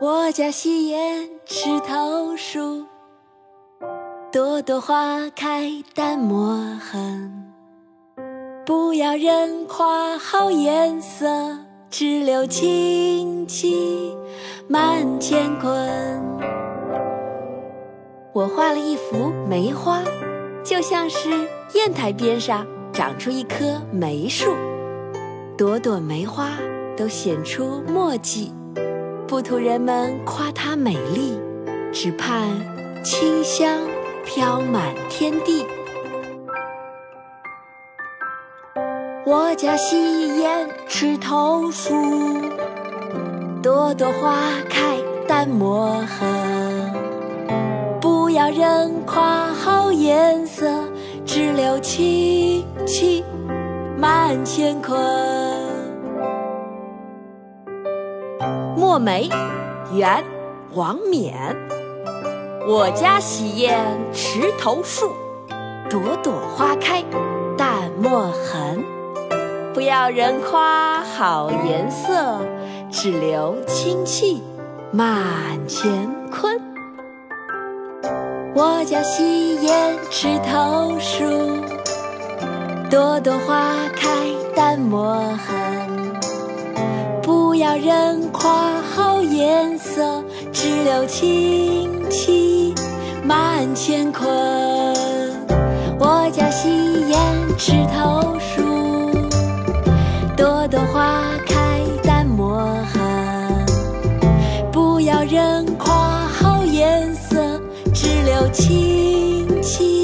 我家洗砚池头树，朵朵花开淡墨痕。不要人夸好颜色，只留清气满乾坤。我画了一幅梅花，就像是砚台边上长出一棵梅树，朵朵梅花都显出墨迹。不图人们夸它美丽，只盼清香飘满天地。我家洗砚枝头树，朵朵花开淡墨痕。不要人夸好颜色，只留清气满乾坤。墨梅，元，王冕。我家洗砚池头树，朵朵花开淡墨痕。不要人夸好颜色，只留清气满乾坤。我家洗砚池头树，朵朵花开淡墨痕。不要人夸好颜色，只留清气满乾坤。我家洗砚枝头树，朵朵花开淡墨痕。不要人夸好颜色，只留清气。